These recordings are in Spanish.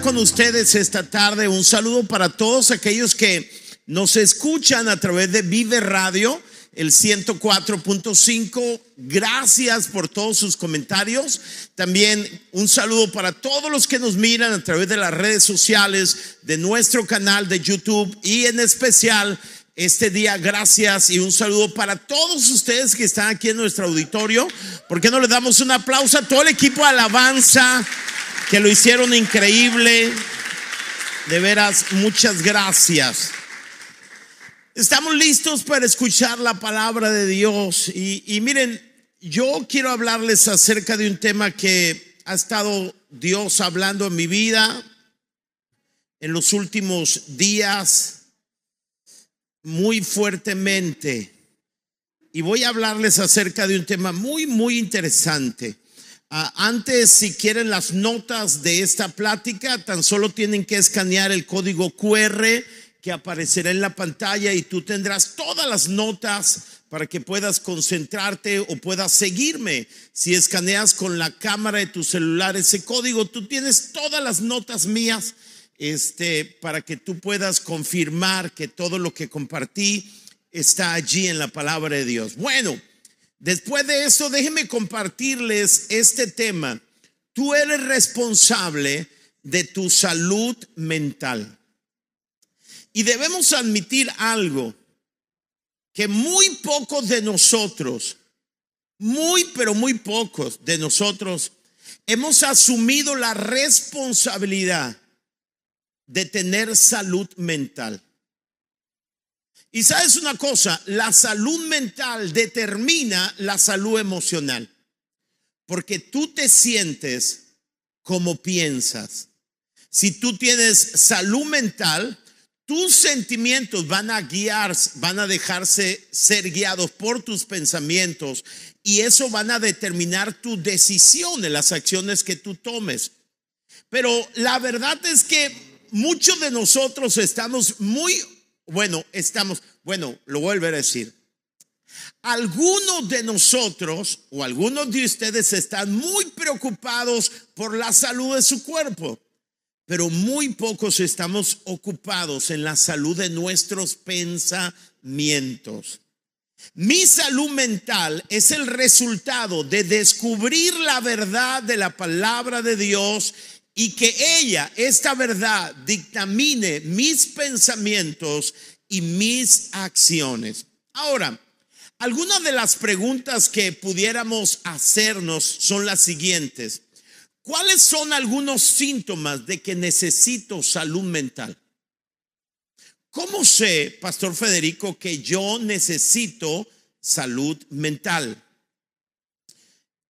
con ustedes esta tarde. Un saludo para todos aquellos que nos escuchan a través de Vive Radio, el 104.5. Gracias por todos sus comentarios. También un saludo para todos los que nos miran a través de las redes sociales, de nuestro canal de YouTube y en especial este día. Gracias y un saludo para todos ustedes que están aquí en nuestro auditorio. ¿Por qué no le damos un aplauso a todo el equipo alabanza? Que lo hicieron increíble. De veras, muchas gracias. Estamos listos para escuchar la palabra de Dios. Y, miren, yo quiero hablarles acerca de un tema que ha estado Dios hablando en mi vida en los últimos días muy fuertemente. Y voy a hablarles acerca de un tema muy, muy interesante. Ah, antes, si quieren las notas de esta plática, tan solo tienen que escanear el código QR que aparecerá en la pantalla y tú tendrás todas las notas para que puedas concentrarte o puedas seguirme. Si escaneas con la cámara de tu celular ese código, tú tienes todas las notas mías este, para que tú puedas confirmar que todo lo que compartí está allí en la palabra de Dios. Bueno. Después de eso, déjenme compartirles este tema. Tú eres responsable de tu salud mental. Y debemos admitir algo, que muy pocos de nosotros, muy pero muy pocos de nosotros, hemos asumido la responsabilidad de tener salud mental. Y sabes una cosa, la salud mental determina la salud emocional, porque tú te sientes como piensas. Si tú tienes salud mental, tus sentimientos van a guiar, van a dejarse ser guiados por tus pensamientos y eso van a determinar tu decisión en las acciones que tú tomes. Pero la verdad es que muchos de nosotros estamos muy bueno, estamos, bueno, lo vuelvo a decir. Algunos de nosotros o algunos de ustedes están muy preocupados por la salud de su cuerpo, pero muy pocos estamos ocupados en la salud de nuestros pensamientos. Mi salud mental es el resultado de descubrir la verdad de la palabra de Dios y que ella, esta verdad, dictamine mis pensamientos y mis acciones. Ahora, algunas de las preguntas que pudiéramos hacernos son las siguientes. ¿Cuáles son algunos síntomas de que necesito salud mental? ¿Cómo sé, Pastor Federico, que yo necesito salud mental?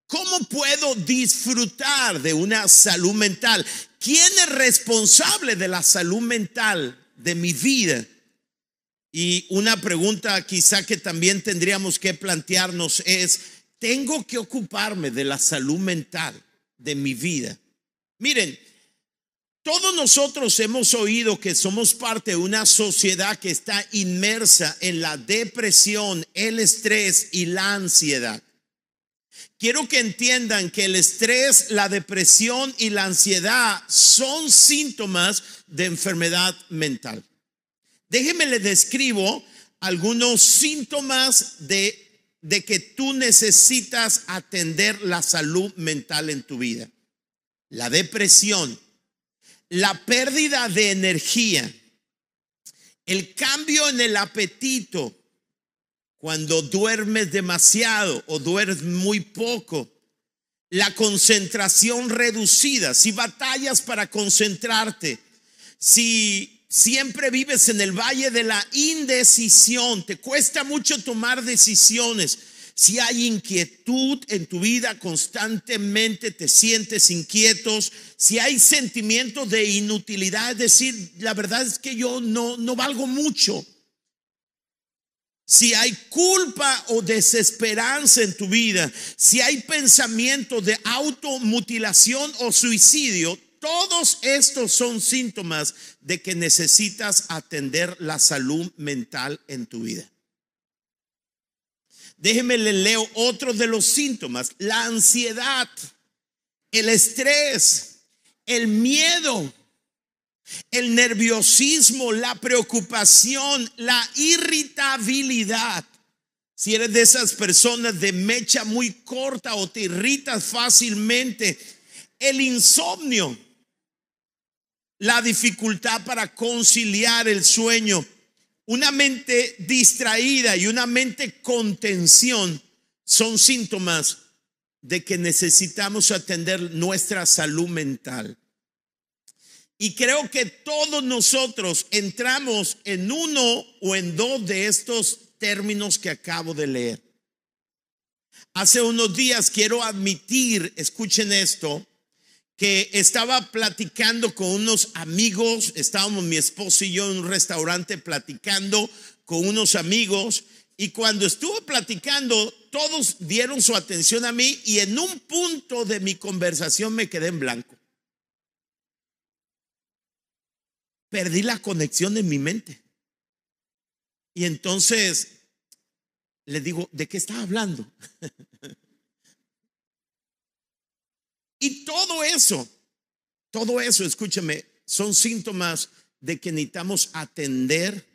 ¿Cómo puedo disfrutar de una salud mental? ¿Quién es responsable de la salud mental de mi vida? Y una pregunta quizá que también tendríamos que plantearnos es, ¿tengo que ocuparme de la salud mental de mi vida? Miren, todos nosotros hemos oído que somos parte de una sociedad que está inmersa en la depresión, el estrés y la ansiedad. Quiero que entiendan que el estrés, la depresión y la ansiedad son síntomas de enfermedad mental. Déjenme le describo algunos síntomas de, de que tú necesitas atender la salud mental en tu vida. La depresión, la pérdida de energía, el cambio en el apetito, cuando duermes demasiado o duermes muy poco, la concentración reducida, si batallas para concentrarte, si siempre vives en el valle de la indecisión, te cuesta mucho tomar decisiones, si hay inquietud en tu vida constantemente, te sientes inquietos, si hay sentimientos de inutilidad, es decir, la verdad es que yo no, no valgo mucho si hay culpa o desesperanza en tu vida, si hay pensamiento de automutilación o suicidio, todos estos son síntomas de que necesitas atender la salud mental en tu vida. Déjeme le leo otro de los síntomas, la ansiedad, el estrés, el miedo, el nerviosismo, la preocupación, la irritabilidad. Si eres de esas personas de mecha muy corta o te irritas fácilmente, el insomnio, la dificultad para conciliar el sueño, una mente distraída y una mente con tensión son síntomas de que necesitamos atender nuestra salud mental. Y creo que todos nosotros entramos en uno o en dos de estos términos que acabo de leer. Hace unos días quiero admitir, escuchen esto, que estaba platicando con unos amigos, estábamos mi esposo y yo en un restaurante platicando con unos amigos y cuando estuve platicando todos dieron su atención a mí y en un punto de mi conversación me quedé en blanco. Perdí la conexión en mi mente. Y entonces le digo, ¿de qué estaba hablando? y todo eso, todo eso, escúcheme, son síntomas de que necesitamos atender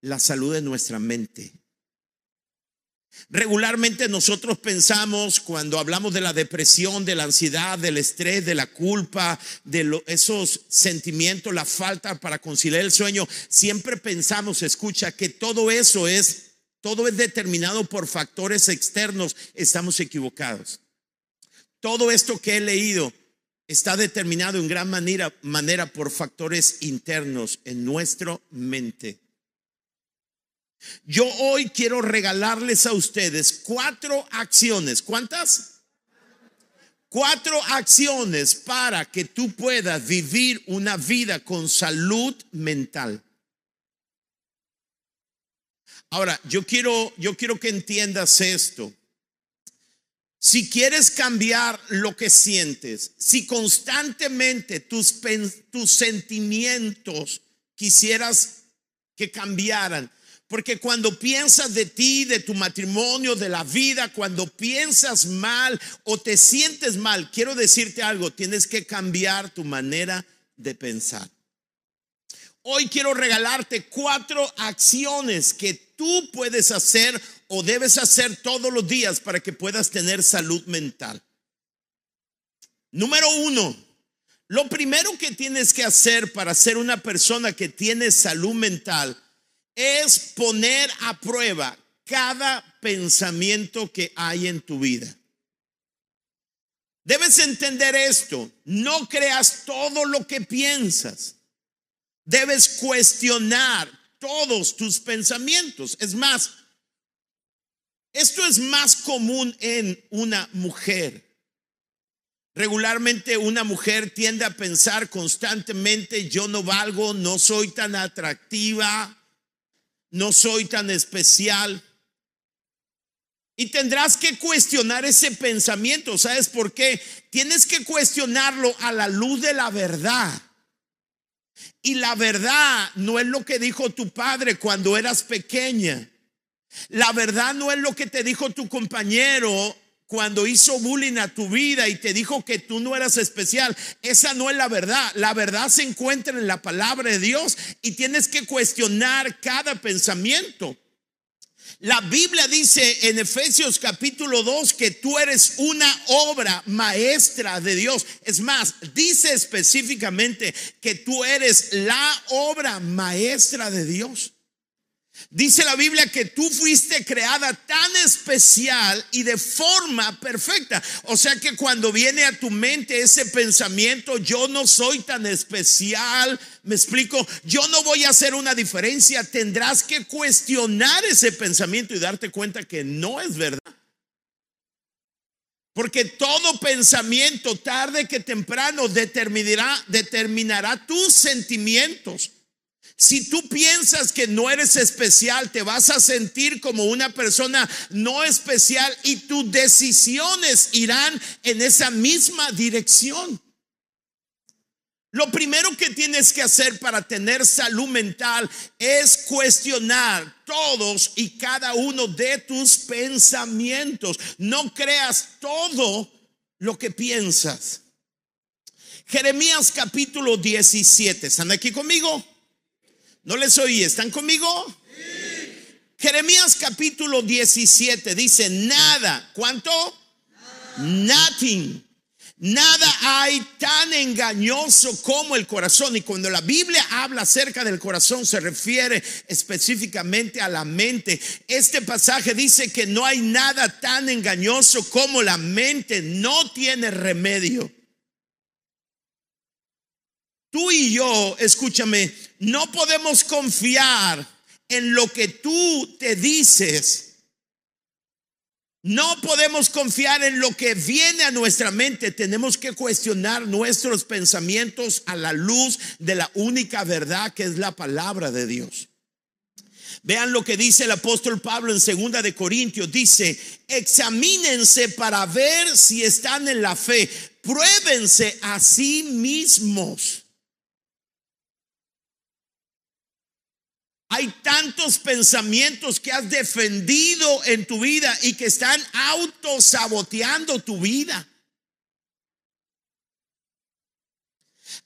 la salud de nuestra mente. Regularmente nosotros pensamos cuando hablamos de la depresión, de la ansiedad, del estrés, de la culpa, de esos sentimientos, la falta para conciliar el sueño, siempre pensamos, escucha, que todo eso es, todo es determinado por factores externos. Estamos equivocados. Todo esto que he leído está determinado en gran manera, por factores internos en nuestra mente. Yo hoy quiero regalarles a ustedes cuatro acciones. ¿Cuántas? Cuatro acciones para que tú puedas vivir una vida con salud mental. Ahora, yo quiero, yo quiero que entiendas esto. Si quieres cambiar lo que sientes, si constantemente tus, tus sentimientos quisieras que cambiaran, porque cuando piensas de ti, de tu matrimonio, de la vida, cuando piensas mal o te sientes mal, quiero decirte algo, tienes que cambiar tu manera de pensar. Hoy quiero regalarte cuatro acciones que tú puedes hacer o debes hacer todos los días para que puedas tener salud mental. Número uno, lo primero que tienes que hacer para ser una persona que tiene salud mental es poner a prueba cada pensamiento que hay en tu vida. Debes entender esto, no creas todo lo que piensas. Debes cuestionar todos tus pensamientos. Es más, esto es más común en una mujer. Regularmente una mujer tiende a pensar constantemente, yo no valgo, no soy tan atractiva, no soy tan especial. Y tendrás que cuestionar ese pensamiento. ¿Sabes por qué? Tienes que cuestionarlo a la luz de la verdad. Y la verdad no es lo que dijo tu padre cuando eras pequeña. La verdad no es lo que te dijo tu compañero cuando hizo bullying a tu vida y te dijo que tú no eras especial. Esa no es la verdad. La verdad se encuentra en la palabra de Dios y tienes que cuestionar cada pensamiento. La Biblia dice en Efesios capítulo 2 que tú eres una obra maestra de Dios. Es más, dice específicamente que tú eres la obra maestra de Dios. Dice la Biblia que tú fuiste creada tan especial y de forma perfecta. O sea que cuando viene a tu mente ese pensamiento, yo no soy tan especial, me explico, yo no voy a hacer una diferencia, tendrás que cuestionar ese pensamiento y darte cuenta que no es verdad. Porque todo pensamiento, tarde que temprano, determinará, determinará tus sentimientos. Si tú piensas que no eres especial, te vas a sentir como una persona no especial y tus decisiones irán en esa misma dirección. Lo primero que tienes que hacer para tener salud mental es cuestionar todos y cada uno de tus pensamientos. No creas todo lo que piensas. Jeremías capítulo 17. ¿Están aquí conmigo? ¿No les oí? ¿Están conmigo? Jeremías capítulo 17 dice, nada, ¿cuánto? Nothing. Nada hay tan engañoso como el corazón. Y cuando la Biblia habla acerca del corazón, se refiere específicamente a la mente. Este pasaje dice que no hay nada tan engañoso como la mente. No tiene remedio. Tú y yo, escúchame, no podemos confiar en lo que tú te dices. No podemos confiar en lo que viene a nuestra mente. Tenemos que cuestionar nuestros pensamientos a la luz de la única verdad que es la palabra de Dios. Vean lo que dice el apóstol Pablo en segunda de Corintios. Dice, examínense para ver si están en la fe. Pruébense a sí mismos. Hay tantos pensamientos que has defendido en tu vida y que están autosaboteando tu vida.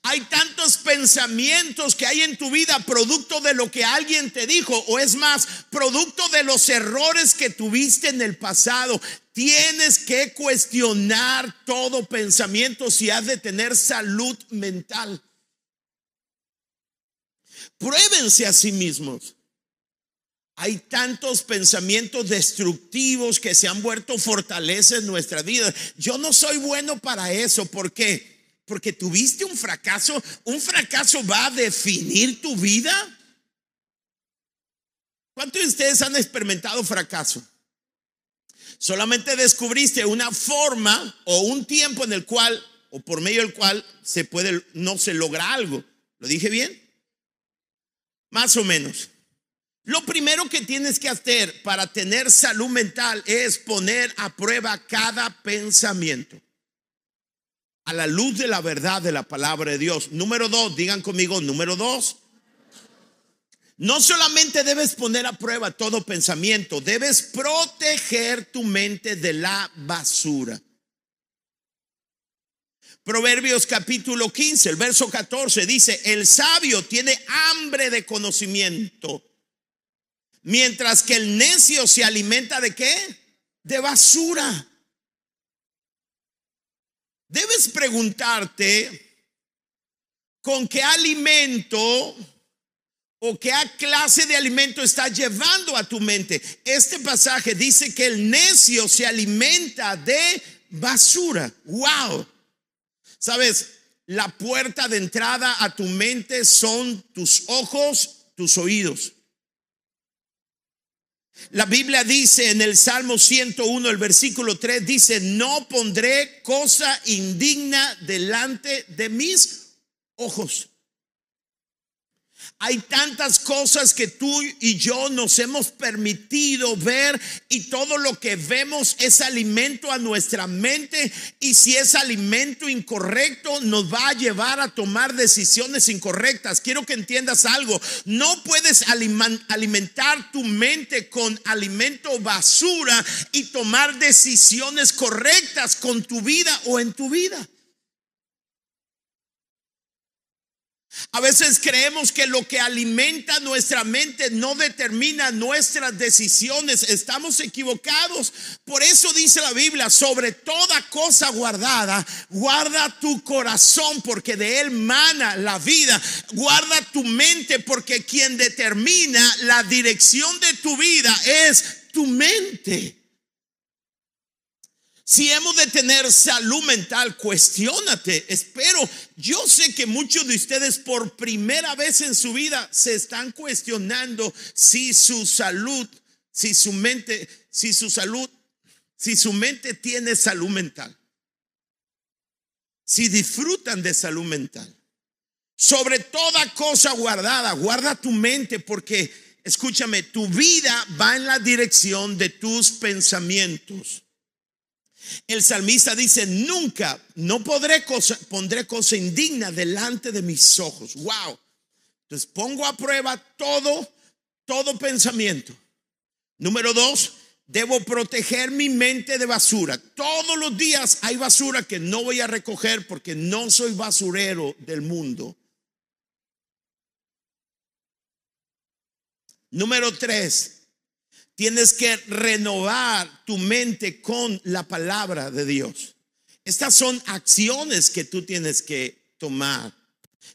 Hay tantos pensamientos que hay en tu vida producto de lo que alguien te dijo o es más, producto de los errores que tuviste en el pasado. Tienes que cuestionar todo pensamiento si has de tener salud mental. Pruébense a sí mismos. Hay tantos pensamientos destructivos que se han vuelto fortalezas en nuestra vida. Yo no soy bueno para eso. ¿Por qué? Porque tuviste un fracaso. ¿Un fracaso va a definir tu vida? ¿Cuántos de ustedes han experimentado fracaso? Solamente descubriste una forma o un tiempo en el cual o por medio del cual se puede no se logra algo. ¿Lo dije bien? Más o menos. Lo primero que tienes que hacer para tener salud mental es poner a prueba cada pensamiento a la luz de la verdad de la palabra de Dios. Número dos, digan conmigo, número dos. No solamente debes poner a prueba todo pensamiento, debes proteger tu mente de la basura. Proverbios capítulo 15, el verso 14 dice, el sabio tiene hambre de conocimiento, mientras que el necio se alimenta de qué? De basura. Debes preguntarte con qué alimento o qué clase de alimento está llevando a tu mente. Este pasaje dice que el necio se alimenta de basura. Wow. Sabes, la puerta de entrada a tu mente son tus ojos, tus oídos. La Biblia dice en el Salmo 101, el versículo 3, dice, no pondré cosa indigna delante de mis ojos. Hay tantas cosas que tú y yo nos hemos permitido ver y todo lo que vemos es alimento a nuestra mente y si es alimento incorrecto nos va a llevar a tomar decisiones incorrectas. Quiero que entiendas algo, no puedes alimentar tu mente con alimento basura y tomar decisiones correctas con tu vida o en tu vida. A veces creemos que lo que alimenta nuestra mente no determina nuestras decisiones. Estamos equivocados. Por eso dice la Biblia, sobre toda cosa guardada, guarda tu corazón porque de él mana la vida. Guarda tu mente porque quien determina la dirección de tu vida es tu mente. Si hemos de tener salud mental, cuestionate. Espero, yo sé que muchos de ustedes por primera vez en su vida se están cuestionando si su salud, si su mente, si su salud, si su mente tiene salud mental. Si disfrutan de salud mental. Sobre toda cosa guardada, guarda tu mente porque, escúchame, tu vida va en la dirección de tus pensamientos. El salmista dice, nunca, no podré cosa, pondré cosa indigna delante de mis ojos. Wow. Entonces pongo a prueba todo, todo pensamiento. Número dos, Debo proteger mi mente de basura. Todos los días hay basura que no voy a recoger porque no soy basurero del mundo. Número tres, tienes que renovar tu mente con la palabra de Dios. Estas son acciones que tú tienes que tomar.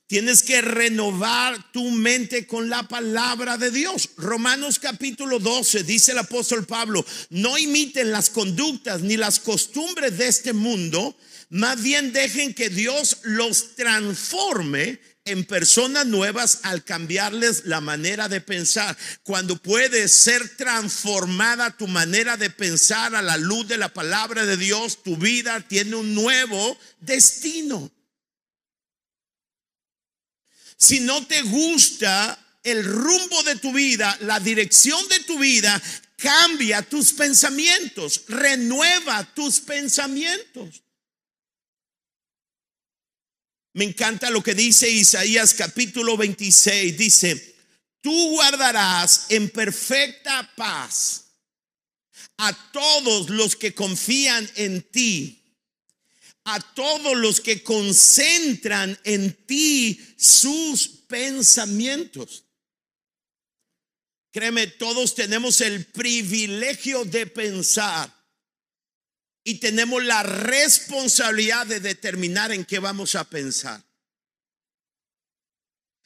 Tienes que renovar tu mente con la palabra de Dios. Romanos capítulo 12 dice el apóstol Pablo, no imiten las conductas ni las costumbres de este mundo, más bien dejen que Dios los transforme en personas nuevas al cambiarles la manera de pensar. Cuando puede ser transformada tu manera de pensar a la luz de la palabra de Dios, tu vida tiene un nuevo destino. Si no te gusta el rumbo de tu vida, la dirección de tu vida, cambia tus pensamientos, renueva tus pensamientos. Me encanta lo que dice Isaías capítulo 26. Dice, tú guardarás en perfecta paz a todos los que confían en ti a todos los que concentran en ti sus pensamientos. Créeme, todos tenemos el privilegio de pensar y tenemos la responsabilidad de determinar en qué vamos a pensar.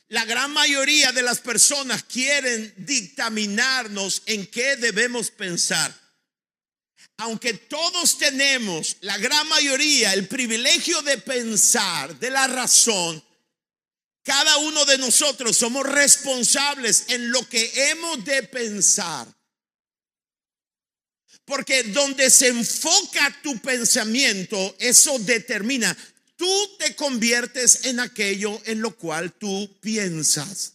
La gran mayoría de las personas quieren dictaminarnos en qué debemos pensar aunque todos tenemos, la gran mayoría, el privilegio de pensar, de la razón, cada uno de nosotros somos responsables en lo que hemos de pensar. Porque donde se enfoca tu pensamiento, eso determina, tú te conviertes en aquello en lo cual tú piensas.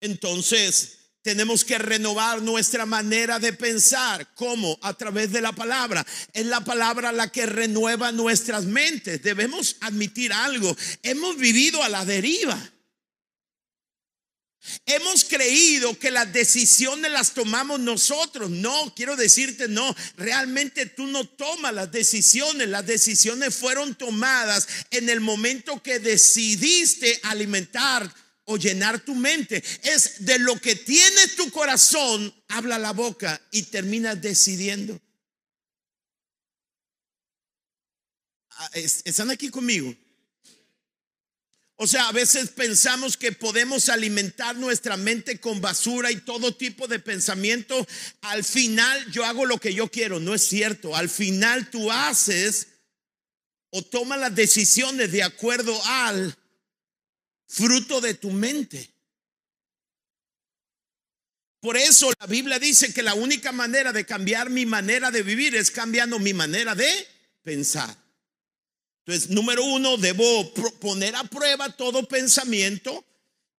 Entonces, tenemos que renovar nuestra manera de pensar. ¿Cómo? A través de la palabra. Es la palabra la que renueva nuestras mentes. Debemos admitir algo. Hemos vivido a la deriva. Hemos creído que las decisiones las tomamos nosotros. No, quiero decirte, no, realmente tú no tomas las decisiones. Las decisiones fueron tomadas en el momento que decidiste alimentar o llenar tu mente. Es de lo que tiene tu corazón, habla la boca y terminas decidiendo. Ah, ¿Están aquí conmigo? O sea, a veces pensamos que podemos alimentar nuestra mente con basura y todo tipo de pensamiento. Al final yo hago lo que yo quiero. No es cierto. Al final tú haces o tomas las decisiones de acuerdo al fruto de tu mente. Por eso la Biblia dice que la única manera de cambiar mi manera de vivir es cambiando mi manera de pensar. Entonces, número uno, debo poner a prueba todo pensamiento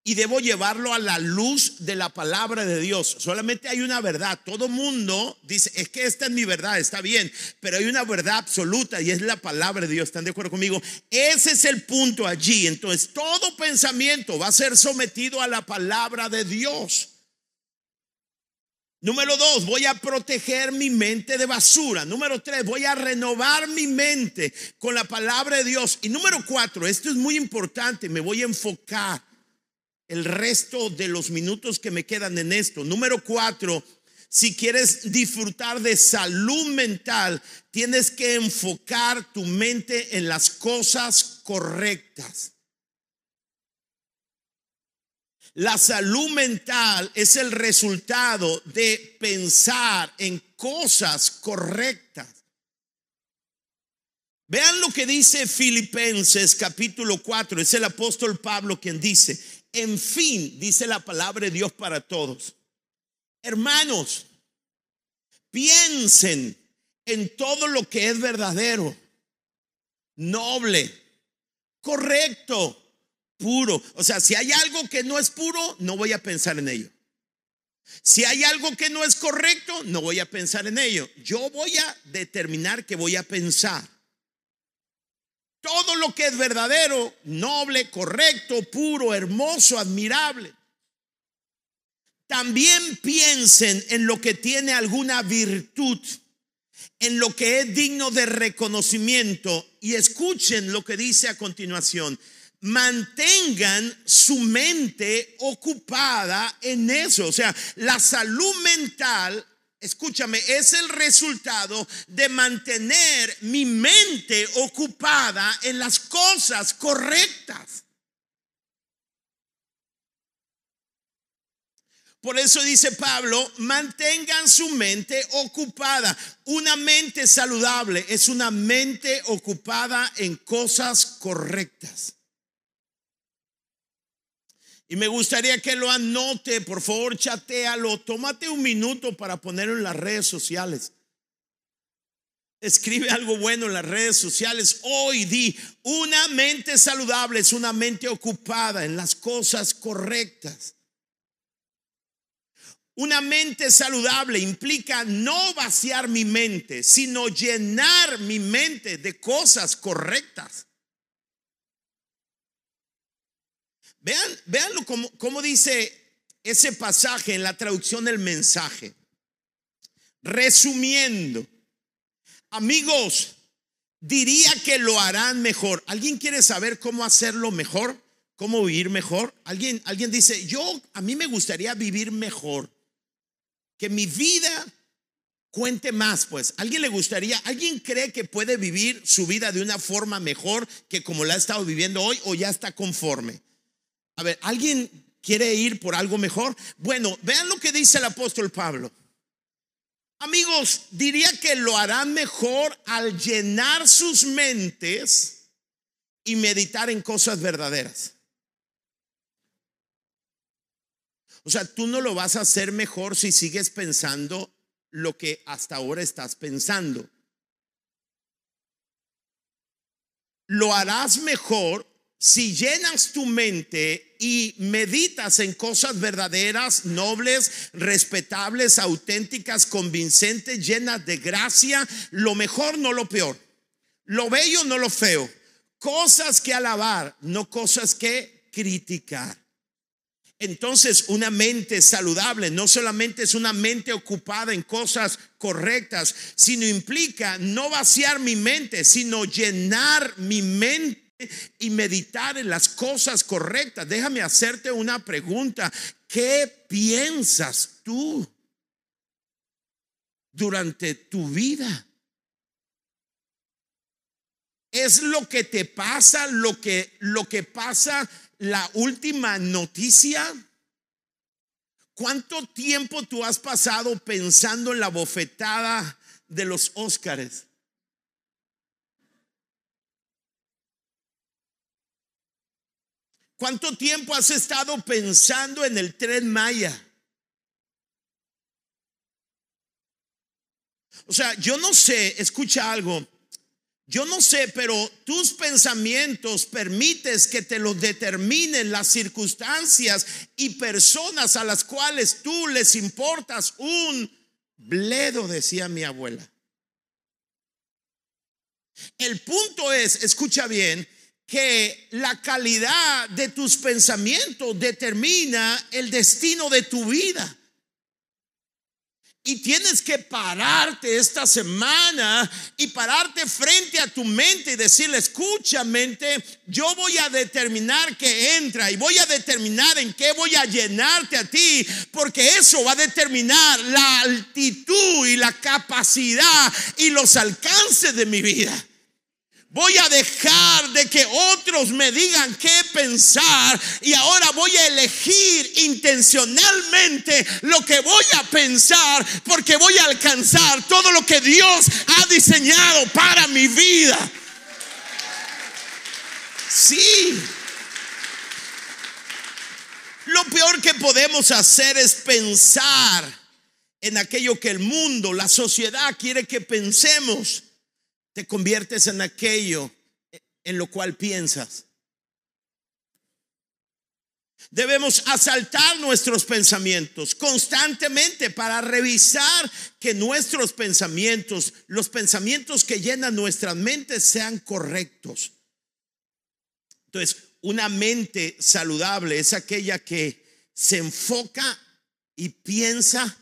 y debo llevarlo a la luz de la palabra de Dios. Solamente hay una verdad. Todo mundo dice, es que esta es mi verdad, está bien, pero hay una verdad absoluta y es la palabra de Dios. ¿Están de acuerdo conmigo? Ese es el punto allí. Entonces, todo pensamiento va a ser sometido a la palabra de Dios. Número dos, voy a proteger mi mente de basura. Número tres, voy a renovar mi mente con la palabra de Dios. Y número cuatro, esto es muy importante, me voy a enfocar el resto de los minutos que me quedan en esto. Número cuatro, si quieres disfrutar de salud mental, tienes que enfocar tu mente en las cosas correctas. La salud mental es el resultado de pensar en cosas correctas. Vean lo que dice Filipenses capítulo 4. Es el apóstol Pablo quien dice, en fin, dice la palabra de Dios para todos. Hermanos, piensen en todo lo que es verdadero, noble, correcto, puro. O sea, si hay algo que no es puro, no voy a pensar en ello. Si hay algo que no es correcto, no voy a pensar en ello. Yo voy a determinar que voy a pensar. Todo lo que es verdadero, noble, correcto, puro, hermoso, admirable. también piensen en lo que tiene alguna virtud, en lo que es digno de reconocimiento y escuchen lo que dice a continuación. Mantengan su mente ocupada en eso. O sea, la salud mental escúchame, es el resultado de mantener mi mente ocupada en las cosas correctas. Por eso dice Pablo, mantengan su mente ocupada. Una mente saludable es una mente ocupada en cosas correctas. Y me gustaría que lo anote, por favor, chatealo, tómate un minuto para ponerlo en las redes sociales. Escribe algo bueno en las redes sociales. Hoy di, una mente saludable es una mente ocupada en las cosas correctas. Una mente saludable implica no vaciar mi mente, sino llenar mi mente de cosas correctas. Vean, veanlo como, dice ese pasaje en la traducción del mensaje. Resumiendo, amigos, diría que lo harán mejor. ¿Alguien quiere saber cómo hacerlo mejor? ¿Cómo vivir mejor? Alguien, alguien dice, yo a mí me gustaría vivir mejor. Que mi vida cuente más, pues. ¿Alguien le gustaría, alguien cree que puede vivir su vida de una forma mejor que como la ha estado viviendo hoy o ya está conforme? A ver, ¿alguien quiere ir por algo mejor? Bueno, vean lo que dice el apóstol Pablo. Amigos, diría que lo harán mejor al llenar sus mentes y meditar en cosas verdaderas. O sea, tú no lo vas a hacer mejor si sigues pensando lo que hasta ahora estás pensando. Lo harás mejor si llenas tu mente y meditas en cosas verdaderas, nobles, respetables, auténticas, convincentes, llenas de gracia, lo mejor, no lo peor, lo bello, no lo feo, cosas que alabar, no cosas que criticar. Entonces, una mente saludable no solamente es una mente ocupada en cosas correctas, sino implica no vaciar mi mente, sino llenar mi mente y meditar en las cosas correctas. Déjame hacerte una pregunta. ¿Qué piensas tú durante tu vida? ¿Es lo que te pasa, lo que, lo que pasa la última noticia? ¿Cuánto tiempo tú has pasado pensando en la bofetada de los Óscares? ¿Cuánto tiempo has estado pensando en el tren Maya? O sea, yo no sé, escucha algo, yo no sé, pero tus pensamientos permites que te lo determinen las circunstancias y personas a las cuales tú les importas un bledo, decía mi abuela. El punto es, escucha bien, que la calidad de tus pensamientos determina el destino de tu vida. Y tienes que pararte esta semana y pararte frente a tu mente y decirle, escucha mente, yo voy a determinar que entra y voy a determinar en qué voy a llenarte a ti, porque eso va a determinar la altitud y la capacidad y los alcances de mi vida. Voy a dejar de que otros me digan qué pensar y ahora voy a elegir intencionalmente lo que voy a pensar porque voy a alcanzar todo lo que Dios ha diseñado para mi vida. Sí. Lo peor que podemos hacer es pensar en aquello que el mundo, la sociedad quiere que pensemos te conviertes en aquello en lo cual piensas. Debemos asaltar nuestros pensamientos constantemente para revisar que nuestros pensamientos, los pensamientos que llenan nuestras mentes sean correctos. Entonces, una mente saludable es aquella que se enfoca y piensa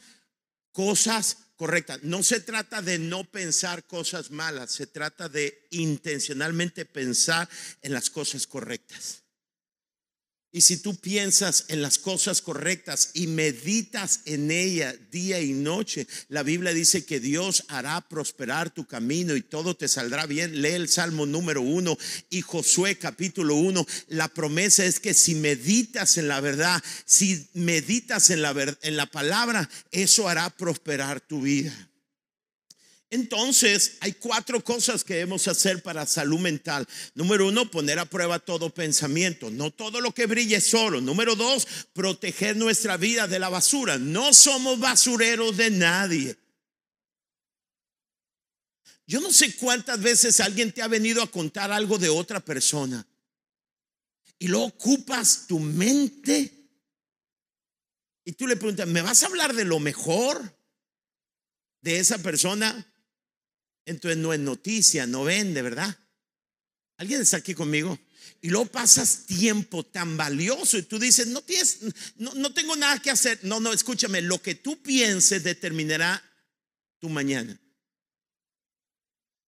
cosas correctas. No se trata de no pensar cosas malas, se trata de intencionalmente pensar en las cosas correctas. Y si tú piensas en las cosas correctas y meditas en ella día y noche, la Biblia dice que Dios hará prosperar tu camino y todo te saldrá bien. Lee el Salmo número uno y Josué capítulo uno. La promesa es que si meditas en la verdad, si meditas en la, en la palabra, eso hará prosperar tu vida. Entonces, hay cuatro cosas que debemos hacer para salud mental. Número uno, poner a prueba todo pensamiento. No todo lo que brille es. Número dos, proteger nuestra vida de la basura. No somos basureros de nadie. Yo no sé cuántas veces alguien te ha venido a contar algo de otra persona y lo ocupas tu mente y tú le preguntas, ¿me vas a hablar de lo mejor de esa persona? Entonces no es noticia, no vende, ¿verdad? ¿Alguien está aquí conmigo? Y luego pasas tiempo tan valioso y tú dices, no tienes, no, no tengo nada que hacer. No, no, escúchame, lo que tú pienses determinará tu mañana.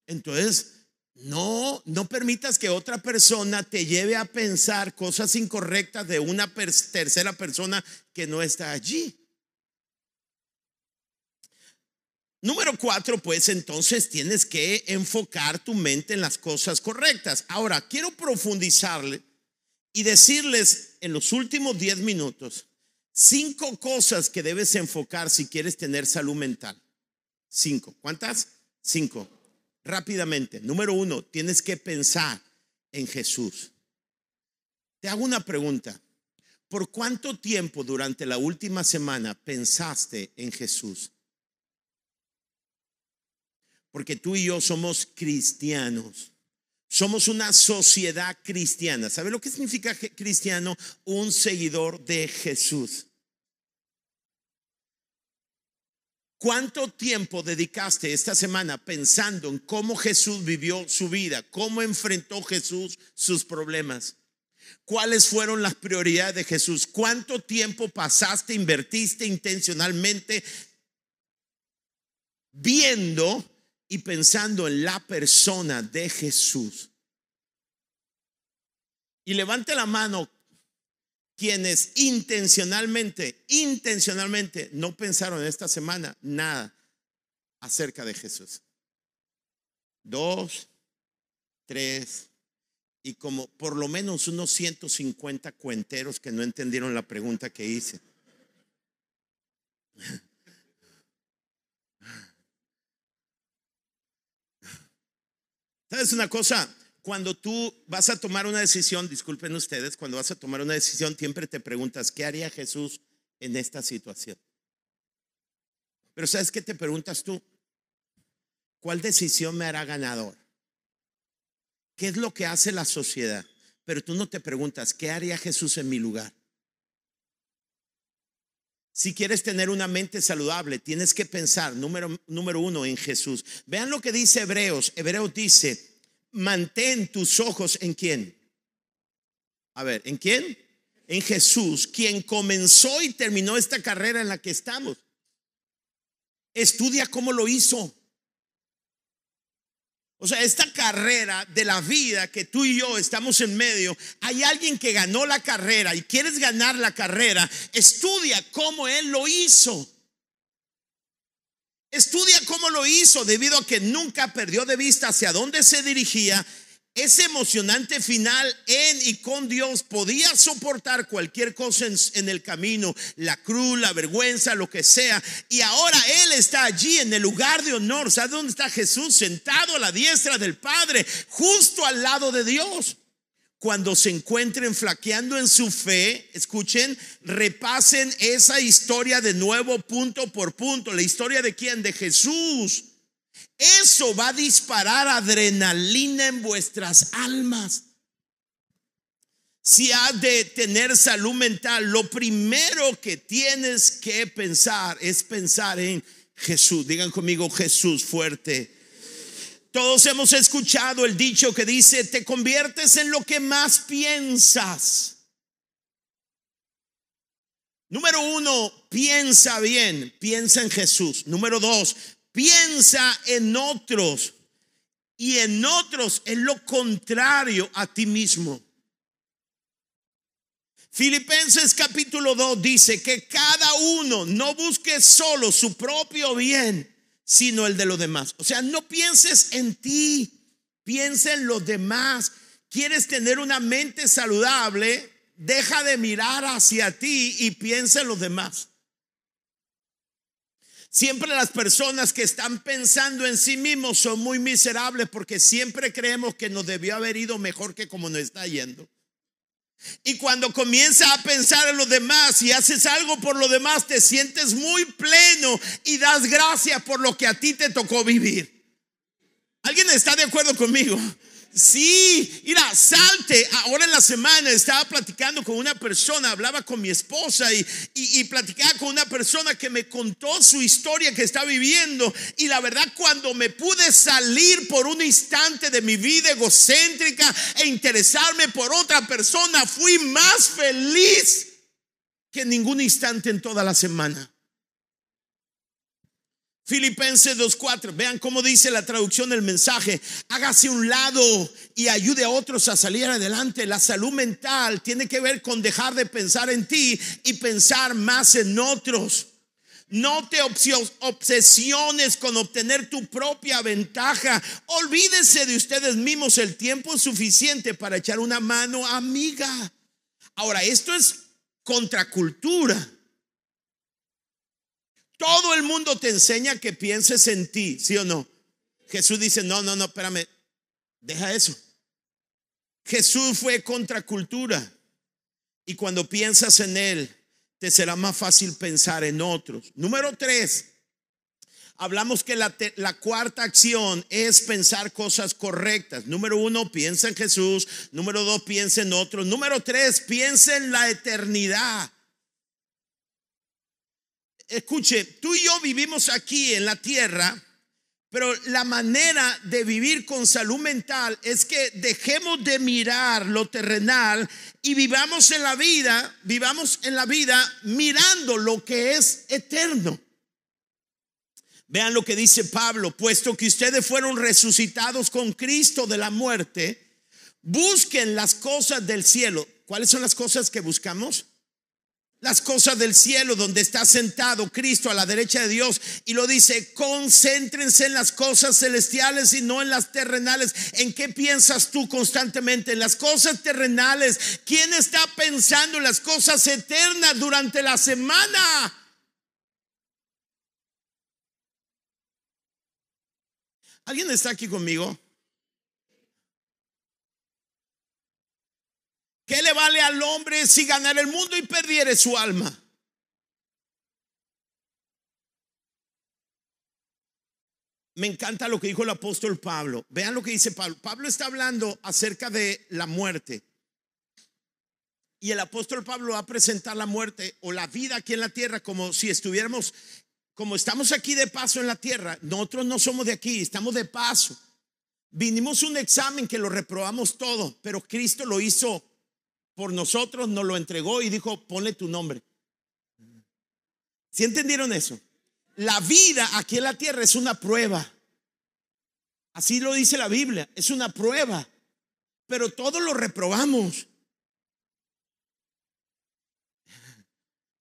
Entonces, no, no permitas que otra persona te lleve a pensar cosas incorrectas de una tercera persona que no está allí. Número cuatro, pues entonces tienes que enfocar tu mente en las cosas correctas. Ahora, quiero profundizarle y decirles en los últimos diez minutos cinco cosas que debes enfocar si quieres tener salud mental. Cinco. ¿Cuántas? Cinco. Rápidamente. Número uno, tienes que pensar en Jesús. Te hago una pregunta. ¿Por cuánto tiempo durante la última semana pensaste en Jesús? Porque tú y yo somos cristianos. Somos una sociedad cristiana. ¿Sabe lo que significa cristiano? Un seguidor de Jesús. ¿Cuánto tiempo dedicaste esta semana pensando en cómo Jesús vivió su vida? ¿Cómo enfrentó Jesús sus problemas? ¿Cuáles fueron las prioridades de Jesús? ¿Cuánto tiempo pasaste, invertiste intencionalmente viendo y pensando en la persona de Jesús. Y levante la mano quienes intencionalmente, intencionalmente no pensaron esta semana nada acerca de Jesús. Dos, tres, y como por lo menos unos 150 cuenteros que no entendieron la pregunta que hice. ¿Sabes una cosa? Cuando tú vas a tomar una decisión, disculpen ustedes, cuando vas a tomar una decisión siempre te preguntas, ¿qué haría Jesús en esta situación? Pero ¿sabes qué te preguntas tú? ¿Cuál decisión me hará ganador? ¿Qué es lo que hace la sociedad? Pero tú no te preguntas, ¿qué haría Jesús en mi lugar? Si quieres tener una mente saludable, tienes que pensar, número, número uno, en Jesús. Vean lo que dice Hebreos. Hebreos dice, mantén tus ojos en quién. A ver, ¿en quién? En Jesús, quien comenzó y terminó esta carrera en la que estamos. Estudia cómo lo hizo. O sea, esta carrera de la vida que tú y yo estamos en medio, hay alguien que ganó la carrera y quieres ganar la carrera, estudia cómo él lo hizo. Estudia cómo lo hizo debido a que nunca perdió de vista hacia dónde se dirigía ese emocionante final en y con Dios podía soportar cualquier cosa en, el camino, la cruz, la vergüenza, lo que sea. Y ahora Él está allí en el lugar de honor. ¿Sabe dónde está Jesús? Sentado a la diestra del Padre, justo al lado de Dios. Cuando se encuentren flaqueando en su fe, escuchen, repasen esa historia de nuevo punto por punto. La historia de quién? De Jesús eso va a disparar adrenalina en vuestras almas. Si has de tener salud mental, lo primero que tienes que pensar es pensar en Jesús. Digan conmigo Jesús fuerte. Todos hemos escuchado el dicho que dice, te conviertes en lo que más piensas. Número uno, piensa bien, piensa en Jesús. Número dos, piensa en otros. Y en otros es lo contrario a ti mismo. Filipenses capítulo 2 dice que cada uno no busque solo su propio bien, sino el de los demás. O sea, no pienses en ti, piensa en los demás. ¿Quieres tener una mente saludable? Deja de mirar hacia ti y piensa en los demás. Siempre las personas que están pensando en sí mismos son muy miserables porque siempre creemos que nos debió haber ido mejor que como nos está yendo. Y cuando comienzas a pensar en los demás y haces algo por los demás, te sientes muy pleno y das gracias por lo que a ti te tocó vivir. ¿Alguien está de acuerdo conmigo? Sí, mira, salte. Ahora en la semana estaba platicando con una persona, hablaba con mi esposa y, y, platicaba con una persona que me contó su historia que está viviendo. Y la verdad, cuando me pude salir por un instante de mi vida egocéntrica e interesarme por otra persona, fui más feliz que en ningún instante en toda la semana. Filipenses 2.4, vean cómo dice la traducción del mensaje, hágase un lado y ayude a otros a salir adelante. La salud mental tiene que ver con dejar de pensar en ti y pensar más en otros. No te obsesiones con obtener tu propia ventaja. Olvídese de ustedes mismos. El tiempo es suficiente para echar una mano amiga. Ahora, esto es contracultura. Todo el mundo te enseña que pienses en ti, ¿sí o no? Jesús dice, no, no, no, espérame, deja eso. Jesús fue contracultura. Y cuando piensas en Él, te será más fácil pensar en otros. Número tres, hablamos que la, la, cuarta acción es pensar cosas correctas. Número uno, piensa en Jesús. Número dos, piensa en otros. Número tres, piensa en la eternidad escuche, tú y yo vivimos aquí en la tierra, pero la manera de vivir con salud mental es que dejemos de mirar lo terrenal y vivamos en la vida, vivamos en la vida mirando lo que es eterno. Vean lo que dice Pablo, puesto que ustedes fueron resucitados con Cristo de la muerte, busquen las cosas del cielo. ¿Cuáles son las cosas que buscamos? Las cosas del cielo donde está sentado Cristo a la derecha de Dios y lo dice, concéntrense en las cosas celestiales y no en las terrenales. ¿En qué piensas tú constantemente? En las cosas terrenales. ¿Quién está pensando en las cosas eternas durante la semana? ¿Alguien está aquí conmigo? ¿Qué le vale al hombre si ganara el mundo y perdiere su alma? Me encanta lo que dijo el apóstol Pablo. Vean lo que dice Pablo. Pablo está hablando acerca de la muerte. Y el apóstol Pablo va a presentar la muerte o la vida aquí en la tierra como si estuviéramos, como estamos aquí de paso en la tierra. Nosotros no somos de aquí, estamos de paso. Vinimos un examen que lo reprobamos todo, pero Cristo lo hizo por nosotros, nos lo entregó y dijo, ponle tu nombre. ¿Sí entendieron eso? La vida aquí en la tierra es una prueba. Así lo dice la Biblia, es una prueba. Pero todos lo reprobamos.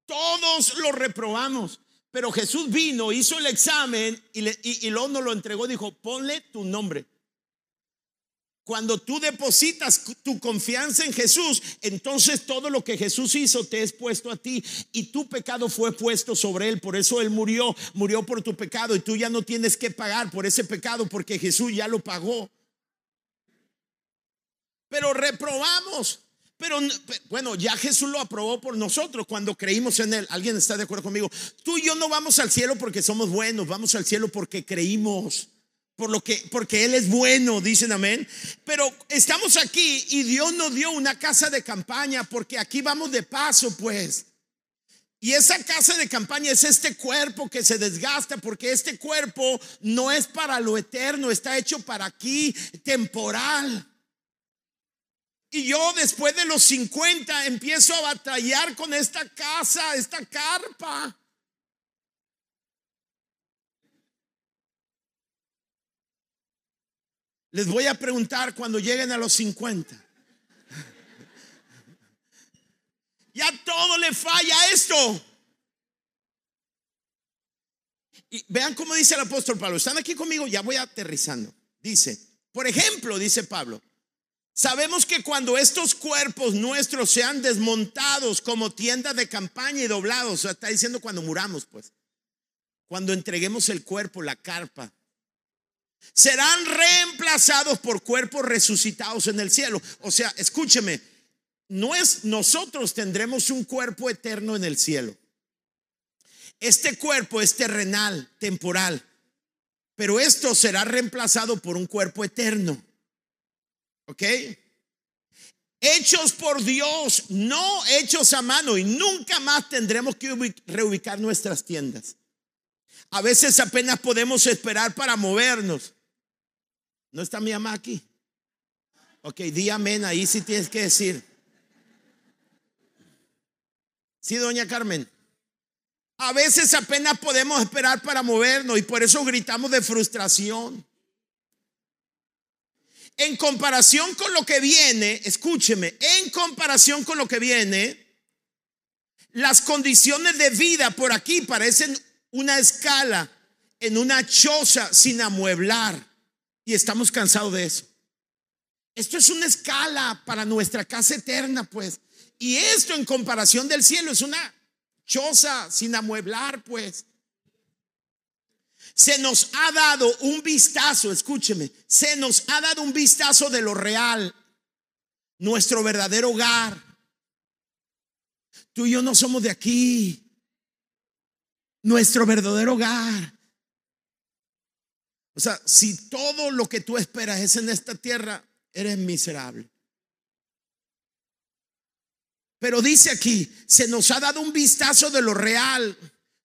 Todos lo reprobamos. Pero Jesús vino, hizo el examen y, le, y luego nos lo entregó. Dijo, ponle tu nombre. Cuando tú depositas tu confianza en Jesús, entonces todo lo que Jesús hizo te es puesto a ti y tu pecado fue puesto sobre él. Por eso él murió, murió por tu pecado y tú ya no tienes que pagar por ese pecado porque Jesús ya lo pagó. Pero reprobamos. Pero bueno, ya Jesús lo aprobó por nosotros cuando creímos en Él. ¿Alguien está de acuerdo conmigo? Tú y yo no vamos al cielo porque somos buenos, vamos al cielo porque creímos por lo que porque él es bueno, dicen amén. Pero estamos aquí y Dios nos dio una casa de campaña porque aquí vamos de paso, pues. Y esa casa de campaña es este cuerpo que se desgasta porque este cuerpo no es para lo eterno, está hecho para aquí, temporal. Y yo después de los 50 empiezo a batallar con esta casa, esta carpa. Les voy a preguntar cuando lleguen a los 50. Ya todo le falla esto. Y vean cómo dice el apóstol Pablo. ¿Están aquí conmigo? Ya voy aterrizando. Dice, por ejemplo, dice Pablo, sabemos que cuando estos cuerpos nuestros sean desmontados como tiendas de campaña y doblados, o sea, está diciendo cuando muramos, pues, cuando entreguemos el cuerpo, la carpa, serán reemplazados por cuerpos resucitados en el cielo. O sea, escúcheme, no es nosotros tendremos un cuerpo eterno en el cielo. Este cuerpo es terrenal, temporal, pero esto será reemplazado por un cuerpo eterno. ¿Ok? Hechos por Dios, no hechos a mano y nunca más tendremos que reubicar nuestras tiendas. A veces apenas podemos esperar para movernos. ¿No está mi mamá aquí? Ok, di amén, ahí sí tienes que decir. Sí, doña Carmen. A veces apenas podemos esperar para movernos y por eso gritamos de frustración. En comparación con lo que viene, escúcheme, en comparación con lo que viene, las condiciones de vida por aquí parecen una escala en una choza sin amueblar. Y estamos cansados de eso. Esto es una escala para nuestra casa eterna, pues. Y esto en comparación del cielo es una choza sin amueblar, pues. Se nos ha dado un vistazo, escúcheme, se nos ha dado un vistazo de lo real, nuestro verdadero hogar. Tú y yo no somos de aquí. Nuestro verdadero hogar. O sea, si todo lo que tú esperas es en esta tierra, eres miserable. Pero dice aquí, se nos ha dado un vistazo de lo real,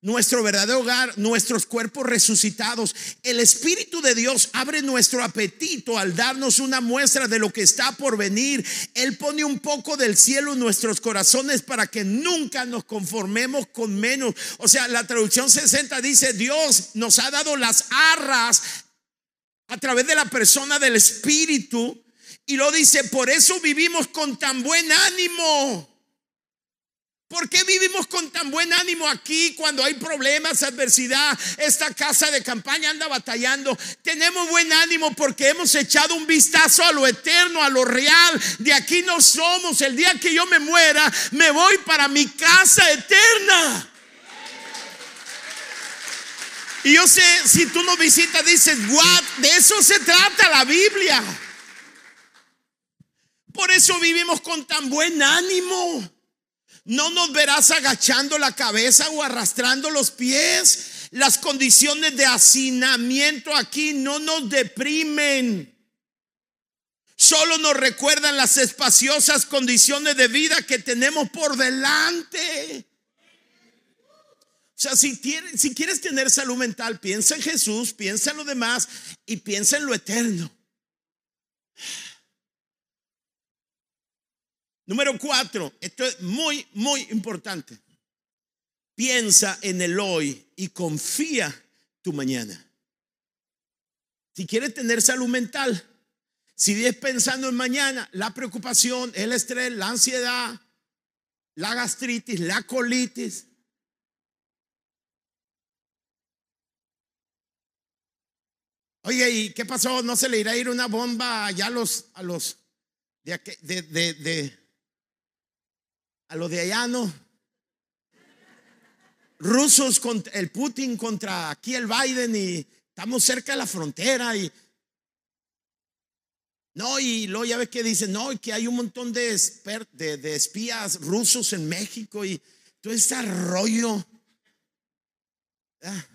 nuestro verdadero hogar, nuestros cuerpos resucitados. El Espíritu de Dios abre nuestro apetito al darnos una muestra de lo que está por venir. Él pone un poco del cielo en nuestros corazones para que nunca nos conformemos con menos. O sea, la traducción 60 dice, Dios nos ha dado las arras a través de la persona del Espíritu. Y lo dice, por eso vivimos con tan buen ánimo. ¿Por qué vivimos con tan buen ánimo aquí cuando hay problemas, adversidad? Esta casa de campaña anda batallando. Tenemos buen ánimo porque hemos echado un vistazo a lo eterno, a lo real. De aquí no somos. El día que yo me muera, me voy para mi casa eterna. Y yo sé, si tú nos visitas, dices, what? De eso se trata la Biblia. Por eso vivimos con tan buen ánimo. No nos verás agachando la cabeza o arrastrando los pies. Las condiciones de hacinamiento aquí no nos deprimen. Solo nos recuerdan las espaciosas condiciones de vida que tenemos por delante. O sea, si, si quieres tener salud mental, piensa en Jesús, piensa en lo demás y piensa en lo eterno. Número cuatro, esto es muy, muy importante. Piensa en el hoy y confía tu mañana. Si quieres tener salud mental, si vives pensando en mañana, la preocupación, el estrés, la ansiedad, la gastritis, la colitis. Oye, ¿y qué pasó? ¿No se le irá a ir una bomba allá a los, a los de, de, de a lo de allá no. Rusos contra el Putin contra aquí el Biden y estamos cerca de la frontera y no, y luego ya ve que dicen, no, que hay un montón de, de, espías rusos en México y todo ese rollo. Ah.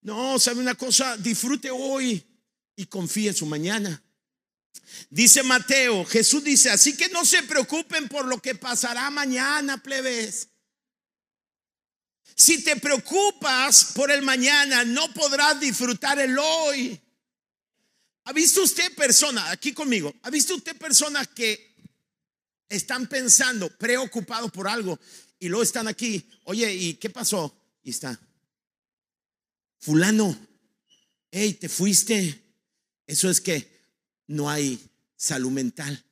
No, sabe una cosa, disfrute hoy y confíe en su mañana. Dice Mateo, Jesús dice, así que no se preocupen por lo que pasará mañana, plebes. Si te preocupas por el mañana, no podrás disfrutar el hoy. ¿Ha visto usted personas, aquí conmigo, ha visto usted personas que están pensando, preocupados por algo y luego están aquí, oye, ¿y qué pasó? Y está, fulano, hey, te fuiste. Eso es que no hay salud mental,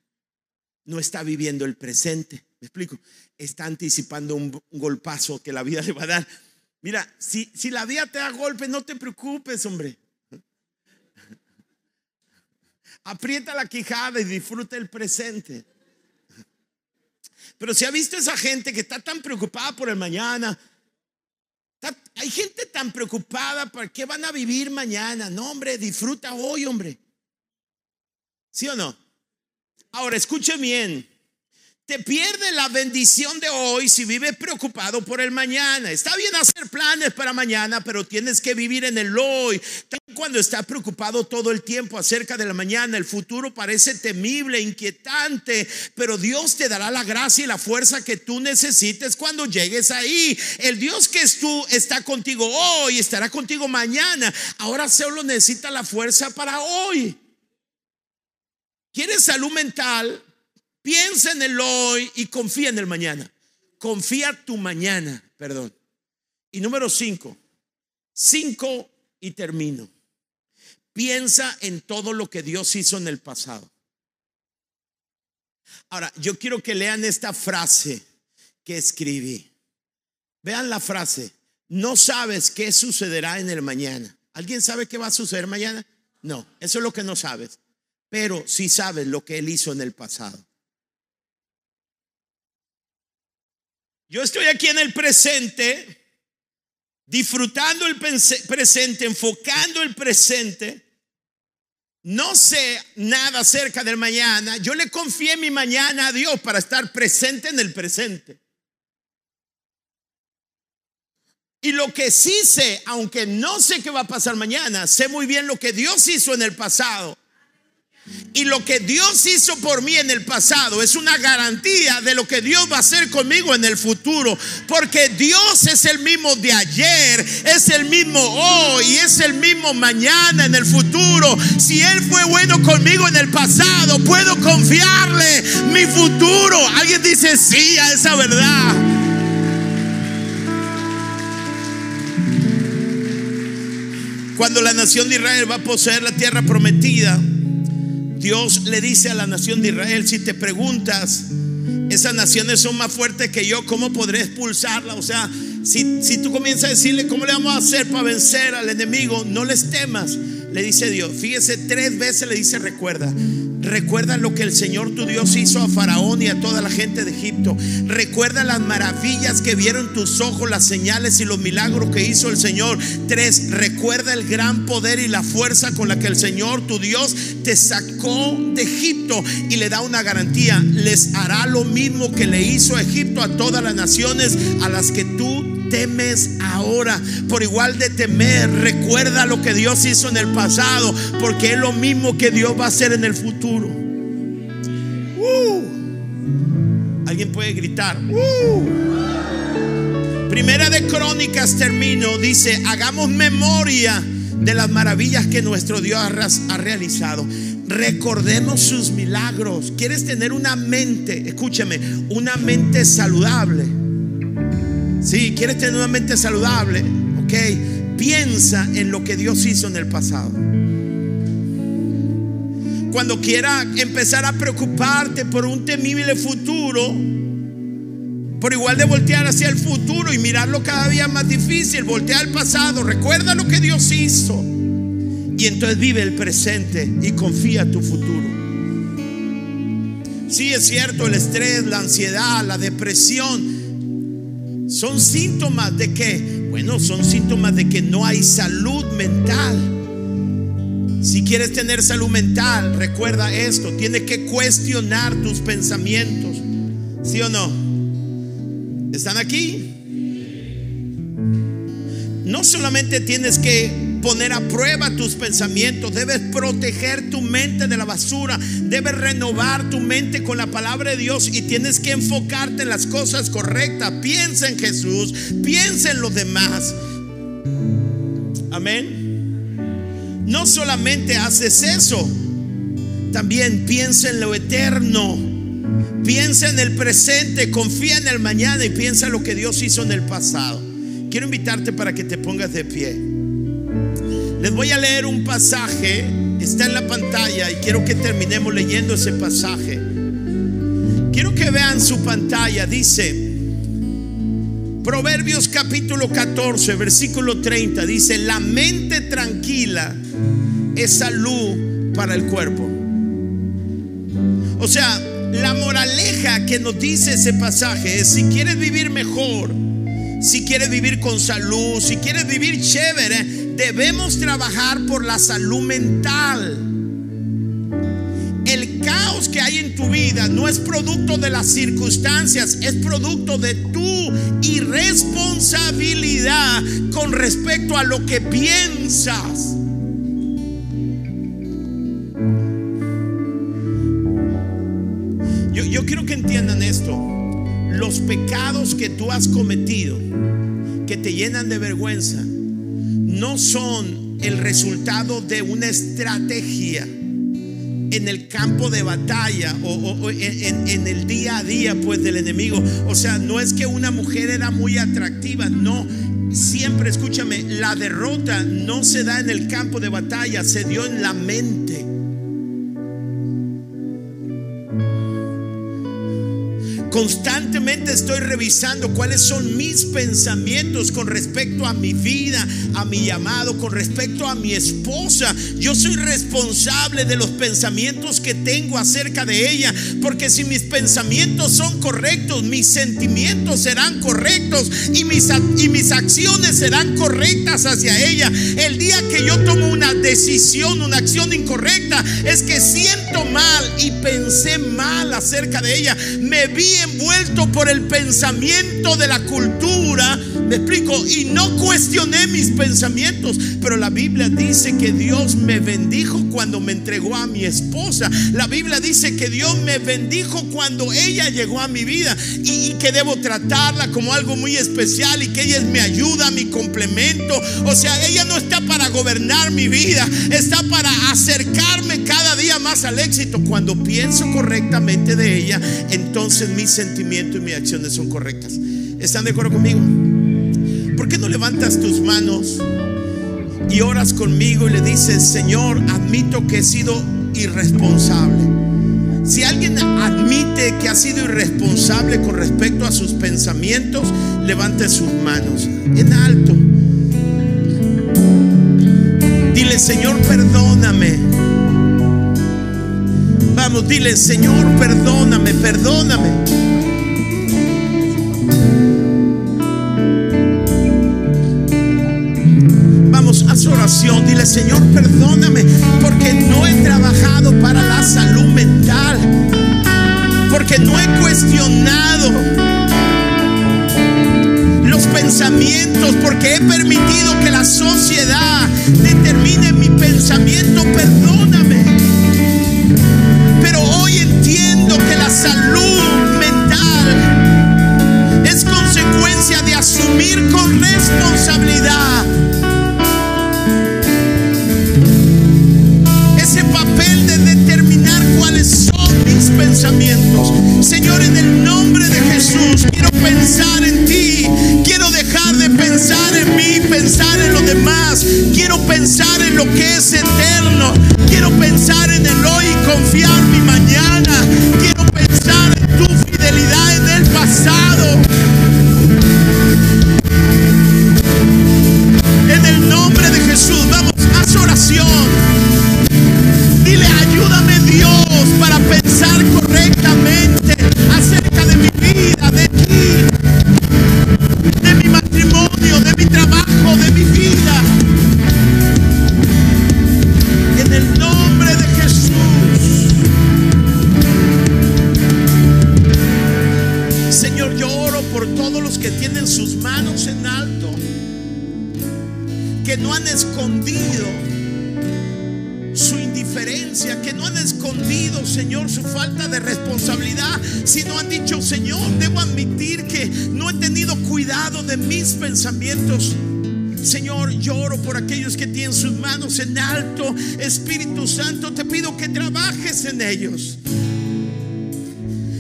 no está viviendo el presente. ¿Me explico? Está anticipando un, golpazo que la vida le va a dar. Mira, si, si la vida te da golpe, no te preocupes, hombre. Aprieta la quijada y disfruta el presente. Pero si ha visto esa gente que está tan preocupada por el mañana, hay gente tan preocupada por qué van a vivir mañana. No, hombre, disfruta hoy, hombre. ¿Sí o no? Ahora, escuche bien. Te pierde la bendición de hoy si vives preocupado por el mañana. Está bien hacer planes para mañana, pero tienes que vivir en el hoy. Cuando estás preocupado todo el tiempo acerca de la mañana, el futuro parece temible, inquietante, pero Dios te dará la gracia y la fuerza que tú necesites cuando llegues ahí. El Dios que es tú está contigo hoy, estará contigo mañana. Ahora solo necesita la fuerza para hoy. ¿Quieres salud mental? Piensa en el hoy y confía en el mañana. Confía tu mañana, perdón. Y número cinco, cinco y termino. Piensa en todo lo que Dios hizo en el pasado. Ahora, yo quiero que lean esta frase que escribí. Vean la frase. No sabes qué sucederá en el mañana. ¿Alguien sabe qué va a suceder mañana? No, eso es lo que no sabes. Pero sí sabes lo que Él hizo en el pasado. Yo estoy aquí en el presente, disfrutando el presente, enfocando el presente. No sé nada acerca del mañana. Yo le confié mi mañana a Dios para estar presente en el presente. Y lo que sí sé, aunque no sé qué va a pasar mañana, sé muy bien lo que Dios hizo en el pasado. Y lo que Dios hizo por mí en el pasado es una garantía de lo que Dios va a hacer conmigo en el futuro. Porque Dios es el mismo de ayer, es el mismo hoy, es el mismo mañana en el futuro. Si Él fue bueno conmigo en el pasado, puedo confiarle mi futuro. Alguien dice sí a esa verdad. Cuando la nación de Israel va a poseer la tierra prometida, Dios le dice a la nación de Israel, si te preguntas, esas naciones son más fuertes que yo, ¿cómo podré expulsarla? O sea, si, si tú comienzas a decirle, ¿cómo le vamos a hacer para vencer al enemigo? No les temas le dice Dios. Fíjese, tres veces le dice, recuerda. Recuerda lo que el Señor tu Dios hizo a Faraón y a toda la gente de Egipto. Recuerda las maravillas que vieron tus ojos, las señales y los milagros que hizo el Señor. Tres, recuerda el gran poder y la fuerza con la que el Señor tu Dios te sacó de Egipto y le da una garantía. Les hará lo mismo que le hizo a Egipto a todas las naciones a las que tú temes ahora. Por igual de temer, recuerda lo que Dios hizo en el pasado, porque es lo mismo que Dios va a hacer en el futuro. Uh. Alguien puede gritar. Uh. Primera de Crónicas termino, dice, hagamos memoria de las maravillas que nuestro Dios ha realizado. Recordemos sus milagros. ¿Quieres tener una mente, escúcheme, una mente saludable? Si quieres tener una mente saludable, ok, piensa en lo que Dios hizo en el pasado. Cuando quiera empezar a preocuparte por un temible futuro, por igual de voltear hacia el futuro y mirarlo cada día más difícil, voltea al pasado, recuerda lo que Dios hizo. Y entonces vive el presente y confía tu futuro. Sí, es cierto, el estrés, la ansiedad, la depresión son síntomas de que, bueno, son síntomas de que no hay salud mental. Si quieres tener salud mental, recuerda esto, tienes que cuestionar tus pensamientos. ¿Sí o no? ¿Están aquí? No solamente tienes que poner a prueba tus pensamientos, debes proteger tu mente de la basura, debes renovar tu mente con la palabra de Dios y tienes que enfocarte en las cosas correctas. Piensa en Jesús, piensa en los demás. Amén. No solamente haces eso, también piensa en lo eterno. Piensa en el presente, confía en el mañana y piensa en lo que Dios hizo en el pasado. Quiero invitarte para que te pongas de pie. Les voy a leer un pasaje, está en la pantalla y quiero que terminemos leyendo ese pasaje. Quiero que vean su pantalla, dice Proverbios capítulo 14, versículo 30, dice, la mente tranquila es salud para el cuerpo. O sea, la moraleja que nos dice ese pasaje es, si quieres vivir mejor, si quieres vivir con salud, si quieres vivir chévere, debemos trabajar por la salud mental. El caos que hay en tu vida no es producto de las circunstancias, es producto de tu irresponsabilidad con respecto a lo que piensas. Que tú has cometido, que te llenan de vergüenza, no son el resultado de una estrategia en el campo de batalla o, en, en, el día a día pues del enemigo. O sea, no es que una mujer era muy atractiva, no. Siempre escúchame, la derrota no se da en el campo de batalla, se dio en la mente. Constantemente estoy revisando cuáles son mis pensamientos con respecto a mi vida, a mi llamado, con respecto a mi esposa. Yo soy responsable de los pensamientos que tengo acerca de ella, porque si mis pensamientos son correctos, mis sentimientos serán correctos y mis, y mis acciones serán correctas hacia ella. El día que yo tomo una decisión, una acción incorrecta, es que siento mal y pensé mal acerca de ella. Me vi envuelto por el pensamiento de la cultura, me explico, y no cuestioné mis pensamientos, pero la Biblia dice que Dios me bendijo cuando me entregó a mi esposa. La Biblia dice que Dios me bendijo cuando ella llegó a mi vida y, que debo tratarla como algo muy especial y que ella es mi ayuda, mi complemento. O sea, ella no está para gobernar mi vida, está para acercarme cada día más al éxito. Cuando pienso correctamente de ella, entonces mis sentimientos y mis acciones son correctas. ¿Están de acuerdo conmigo? ¿Por qué no levantas tus manos y oras conmigo y le dices, Señor, admito que he sido irresponsable? Si alguien admite que ha sido irresponsable con respecto a sus pensamientos, levante sus manos en alto. Dile, Señor, perdóname. Vamos, dile, Señor, perdóname, perdóname. Haz oración. Dile, Señor, perdóname porque no he trabajado para la salud mental. Porque no he cuestionado los pensamientos. Porque he permitido que la sociedad determine mi pensamiento. Perdóname. Pero hoy entiendo que la salud mental es consecuencia de asumir con responsabilidad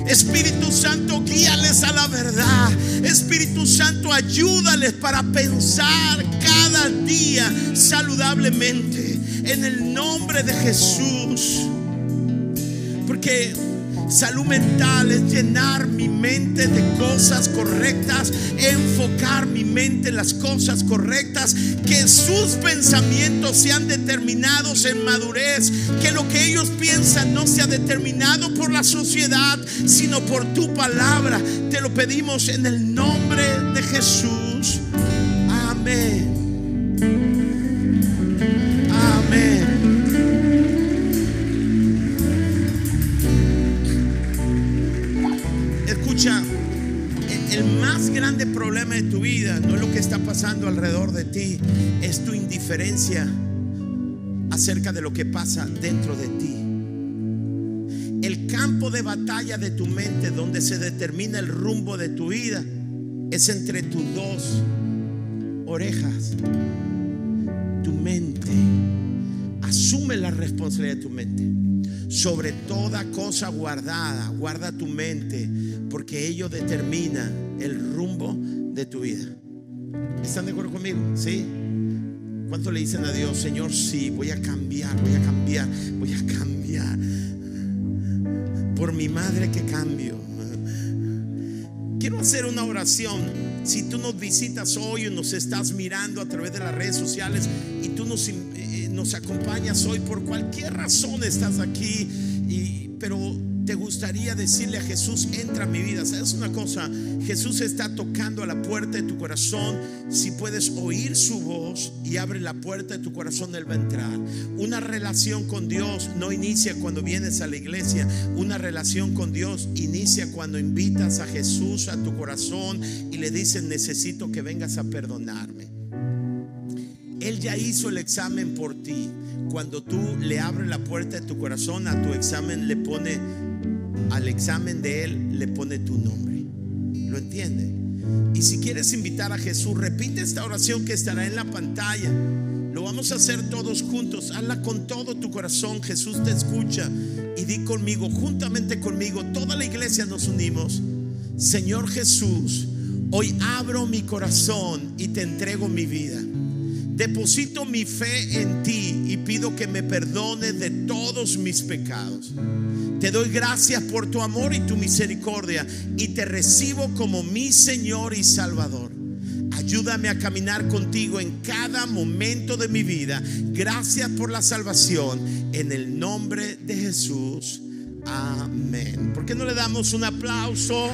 Espíritu Santo, guíales a la verdad. Espíritu Santo, ayúdales para pensar cada día saludablemente. En el nombre de Jesús. Porque salud mental es llenar mi mente de cosas correctas, enfocar mi mente en las cosas correctas, que sus pensamientos sean determinados en madurez, que lo que ellos piensan no sea determinado por la sociedad, sino por tu palabra. Te lo pedimos en el nombre de Jesús. Grande problema de tu vida no es lo que está pasando alrededor de ti, es tu indiferencia acerca de lo que pasa dentro de ti. El campo de batalla de tu mente donde se determina el rumbo de tu vida es entre tus dos orejas, tu mente. Asume la responsabilidad de tu mente. Sobre toda cosa guardada, guarda tu mente, porque ello determina el rumbo de tu vida. ¿Están de acuerdo conmigo? ¿Sí? ¿Cuánto le dicen a Dios, Señor, sí, voy a cambiar, voy a cambiar, voy a cambiar? Por mi madre que cambio. Quiero hacer una oración. Si tú nos visitas hoy o nos estás mirando a través de las redes sociales y tú nos, eh, nos acompañas hoy por cualquier razón estás aquí, y, pero te gustaría decirle a Jesús, entra a mi vida. ¿Sabes una cosa? Jesús está tocando a la puerta de tu corazón. Si puedes oír su voz y abre la puerta de tu corazón, Él va a entrar. Una relación con Dios no inicia cuando vienes a la iglesia. Una relación con Dios inicia cuando invitas a Jesús a tu corazón y le dices, necesito que vengas a perdonarme. Él ya hizo el examen por ti. Cuando tú le abres la puerta de tu corazón, a tu examen le pone, al examen de Él le pone tu nombre. ¿Lo entiende? Y si quieres invitar a Jesús, repite esta oración que estará en la pantalla. Lo vamos a hacer todos juntos. Hazla con todo tu corazón. Jesús te escucha. Y di conmigo, juntamente conmigo, toda la iglesia nos unimos. Señor Jesús, hoy abro mi corazón y te entrego mi vida. Deposito mi fe en ti y pido que me perdones de todos mis pecados. Te doy gracias por tu amor y tu misericordia y te recibo como mi Señor y Salvador. Ayúdame a caminar contigo en cada momento de mi vida. Gracias por la salvación. En el nombre de Jesús. Amén. ¿Por qué no le damos un aplauso?